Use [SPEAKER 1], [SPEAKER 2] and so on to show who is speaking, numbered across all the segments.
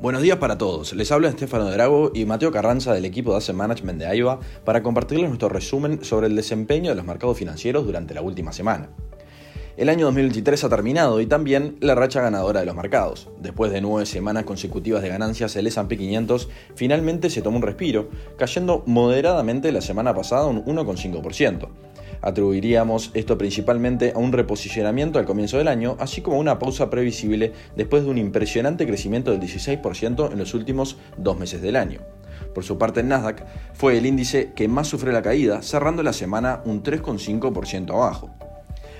[SPEAKER 1] Buenos días para todos. Les habla Estefano Drago y Mateo Carranza del equipo de Asset Management de AIBA para compartirles nuestro resumen sobre el desempeño de los mercados financieros durante la última semana. El año 2023 ha terminado y también la racha ganadora de los mercados. Después de nueve semanas consecutivas de ganancias, el S&P 500 finalmente se tomó un respiro, cayendo moderadamente la semana pasada un 1,5%. Atribuiríamos esto principalmente a un reposicionamiento al comienzo del año, así como a una pausa previsible después de un impresionante crecimiento del 16% en los últimos dos meses del año. Por su parte, el Nasdaq fue el índice que más sufrió la caída, cerrando la semana un 3,5% abajo.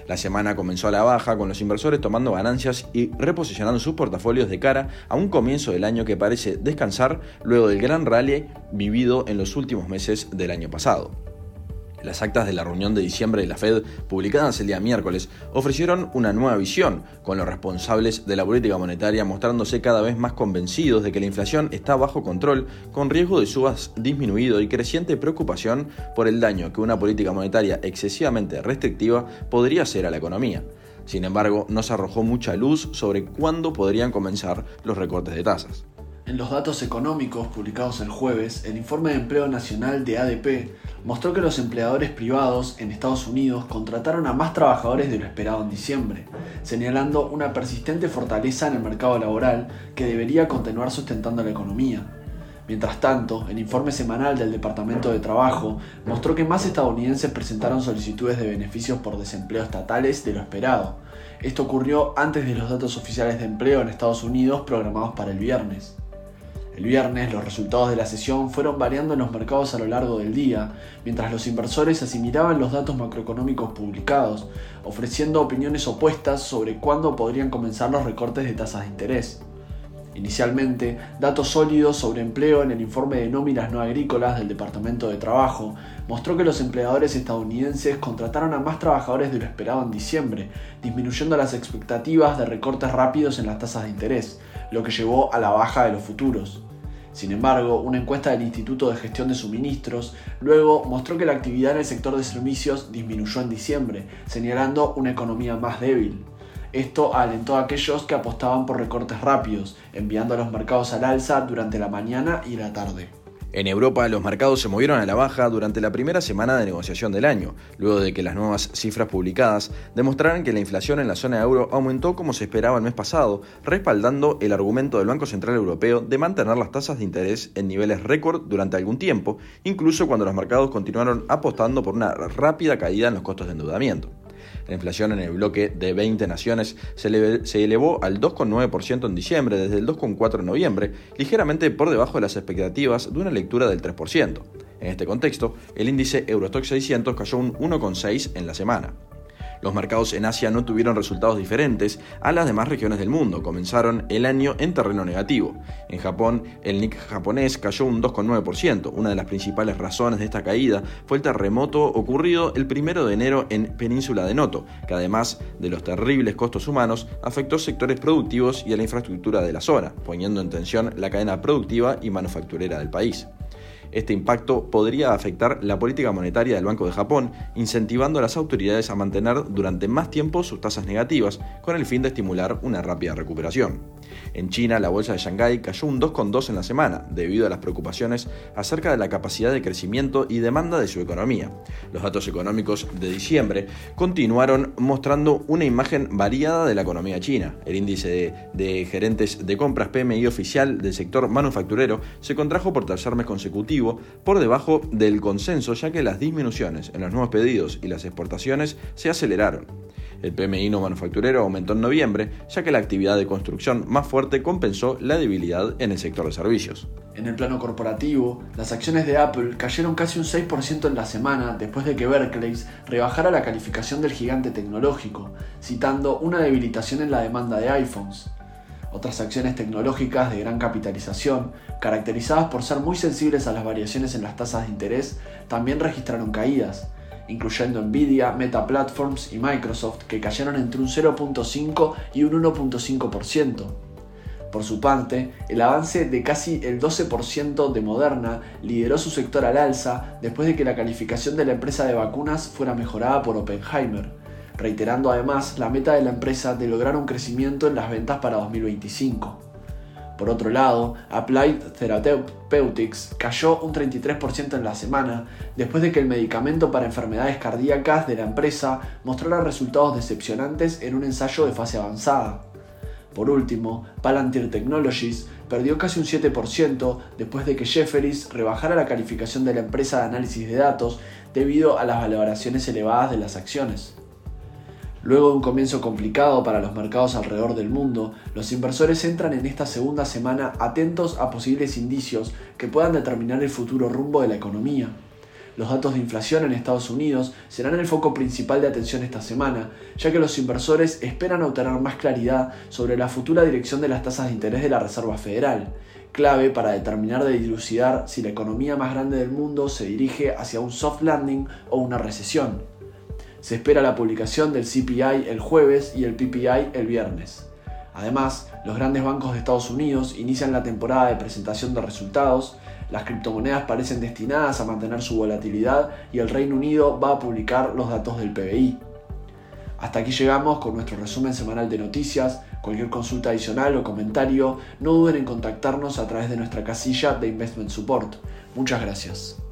[SPEAKER 1] La semana comenzó a la baja, con los inversores tomando ganancias y reposicionando sus portafolios de cara a un comienzo del año que parece descansar luego del gran rally vivido en los últimos meses del año pasado. Las actas de la reunión de diciembre de la Fed, publicadas el día miércoles, ofrecieron una nueva visión, con los responsables de la política monetaria mostrándose cada vez más convencidos de que la inflación está bajo control, con riesgo de subas disminuido y creciente preocupación por el daño que una política monetaria excesivamente restrictiva podría hacer a la economía. Sin embargo, no se arrojó mucha luz sobre cuándo podrían comenzar los recortes de tasas.
[SPEAKER 2] En los datos económicos publicados el jueves, el informe de empleo nacional de ADP mostró que los empleadores privados en Estados Unidos contrataron a más trabajadores de lo esperado en diciembre, señalando una persistente fortaleza en el mercado laboral que debería continuar sustentando la economía. Mientras tanto, el informe semanal del Departamento de Trabajo mostró que más estadounidenses presentaron solicitudes de beneficios por desempleo estatales de lo esperado. Esto ocurrió antes de los datos oficiales de empleo en Estados Unidos programados para el viernes. El viernes los resultados de la sesión fueron variando en los mercados a lo largo del día, mientras los inversores asimilaban los datos macroeconómicos publicados, ofreciendo opiniones opuestas sobre cuándo podrían comenzar los recortes de tasas de interés. Inicialmente, datos sólidos sobre empleo en el informe de nóminas no agrícolas del Departamento de Trabajo mostró que los empleadores estadounidenses contrataron a más trabajadores de lo esperado en diciembre, disminuyendo las expectativas de recortes rápidos en las tasas de interés, lo que llevó a la baja de los futuros. Sin embargo, una encuesta del Instituto de Gestión de Suministros luego mostró que la actividad en el sector de servicios disminuyó en diciembre, señalando una economía más débil. Esto alentó a aquellos que apostaban por recortes rápidos, enviando a los mercados al alza durante la mañana y la tarde.
[SPEAKER 1] En Europa, los mercados se movieron a la baja durante la primera semana de negociación del año, luego de que las nuevas cifras publicadas demostraran que la inflación en la zona euro aumentó como se esperaba el mes pasado, respaldando el argumento del Banco Central Europeo de mantener las tasas de interés en niveles récord durante algún tiempo, incluso cuando los mercados continuaron apostando por una rápida caída en los costos de endeudamiento. La inflación en el bloque de 20 naciones se, elevó al 2,9% en diciembre desde el 2,4% en noviembre, ligeramente por debajo de las expectativas de una lectura del 3%. En este contexto, el índice Eurostock 600 cayó un 1,6% en la semana. Los mercados en Asia no tuvieron resultados diferentes a las demás regiones del mundo, comenzaron el año en terreno negativo. En Japón, el Nikkei japonés cayó un 2,9%. Una de las principales razones de esta caída fue el terremoto ocurrido el 1 de enero en Península de Noto, que además de los terribles costos humanos, afectó sectores productivos y a la infraestructura de la zona, poniendo en tensión la cadena productiva y manufacturera del país. Este impacto podría afectar la política monetaria del Banco de Japón, incentivando a las autoridades a mantener durante más tiempo sus tasas negativas, con el fin de estimular una rápida recuperación. En China, la bolsa de Shanghái cayó un 2,2 en la semana, debido a las preocupaciones acerca de la capacidad de crecimiento y demanda de su economía. Los datos económicos de diciembre continuaron mostrando una imagen variada de la economía china. El índice de, gerentes de compras PMI oficial del sector manufacturero se contrajo por tercer mes consecutivo, por debajo del consenso, ya que las disminuciones en los nuevos pedidos y las exportaciones se aceleraron. El PMI no manufacturero aumentó en noviembre, ya que la actividad de construcción más fuerte compensó la debilidad en el sector de servicios.
[SPEAKER 2] En el plano corporativo, las acciones de Apple cayeron casi un 6% en la semana después de que Berkeley rebajara la calificación del gigante tecnológico, citando una debilitación en la demanda de iPhones. Otras acciones tecnológicas de gran capitalización, caracterizadas por ser muy sensibles a las variaciones en las tasas de interés, también registraron caídas, incluyendo Nvidia, Meta Platforms y Microsoft, que cayeron entre un 0.5 y un 1.5%. Por su parte, el avance de casi el 12% de Moderna lideró su sector al alza después de que la calificación de la empresa de vacunas fuera mejorada por Oppenheimer, reiterando además la meta de la empresa de lograr un crecimiento en las ventas para 2025. Por otro lado, Applied Therapeutics cayó un 33% en la semana después de que el medicamento para enfermedades cardíacas de la empresa mostrara resultados decepcionantes en un ensayo de fase avanzada. Por último, Palantir Technologies perdió casi un 7% después de que Jefferies rebajara la calificación de la empresa de análisis de datos debido a las valoraciones elevadas de las acciones. Luego de un comienzo complicado para los mercados alrededor del mundo, los inversores entran en esta segunda semana atentos a posibles indicios que puedan determinar el futuro rumbo de la economía. Los datos de inflación en Estados Unidos serán el foco principal de atención esta semana, ya que los inversores esperan obtener más claridad sobre la futura dirección de las tasas de interés de la Reserva Federal, clave para determinar de dilucidar si la economía más grande del mundo se dirige hacia un soft landing o una recesión. Se espera la publicación del CPI el jueves y el PPI el viernes. Además, los grandes bancos de Estados Unidos inician la temporada de presentación de resultados, las criptomonedas parecen destinadas a mantener su volatilidad y el Reino Unido va a publicar los datos del PBI. Hasta aquí llegamos con nuestro resumen semanal de noticias. Cualquier consulta adicional o comentario, no duden en contactarnos a través de nuestra casilla de Investment Support. Muchas gracias.